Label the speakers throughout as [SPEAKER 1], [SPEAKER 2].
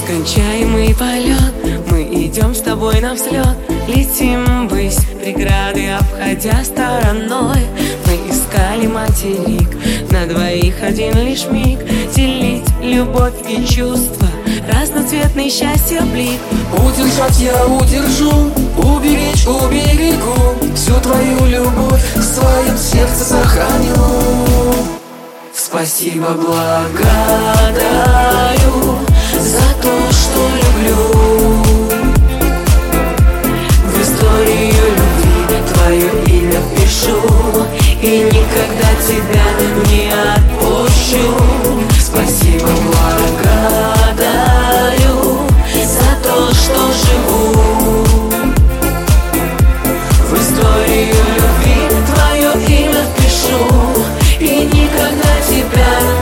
[SPEAKER 1] Нескончаемый полет. Мы идем с тобой на взлет. Летим ввысь, преграды обходя стороной. Мы искали материк На двоих один лишь миг. Делить любовь и чувства Разноцветный счастье блик.
[SPEAKER 2] Удержать я удержу Уберечь уберегу Всю твою любовь в своем сердце сохраню. Спасибо благодарю И никогда тебя не отпущу. Спасибо благодарю За то, что живу. В историю любви твое имя пишу И никогда тебя не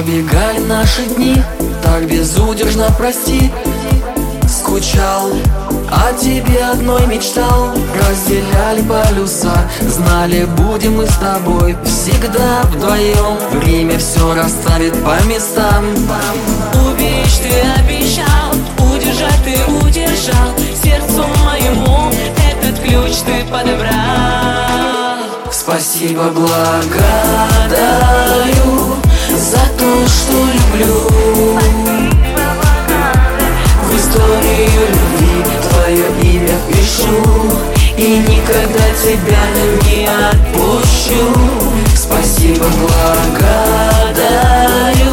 [SPEAKER 2] Пробегали наши дни, так безудержно прости. Скучал, о тебе одной мечтал. Разделяли полюса, знали будем мы с тобой Всегда вдвоем, время все расставит по местам.
[SPEAKER 1] Уберечь ты обещал Удержать ты удержал. Сердцу моему Этот ключ ты подобрал.
[SPEAKER 2] Спасибо благодарю то, что люблю. В историю любви твое имя пишу И никогда тебя не отпущу. Спасибо благодарю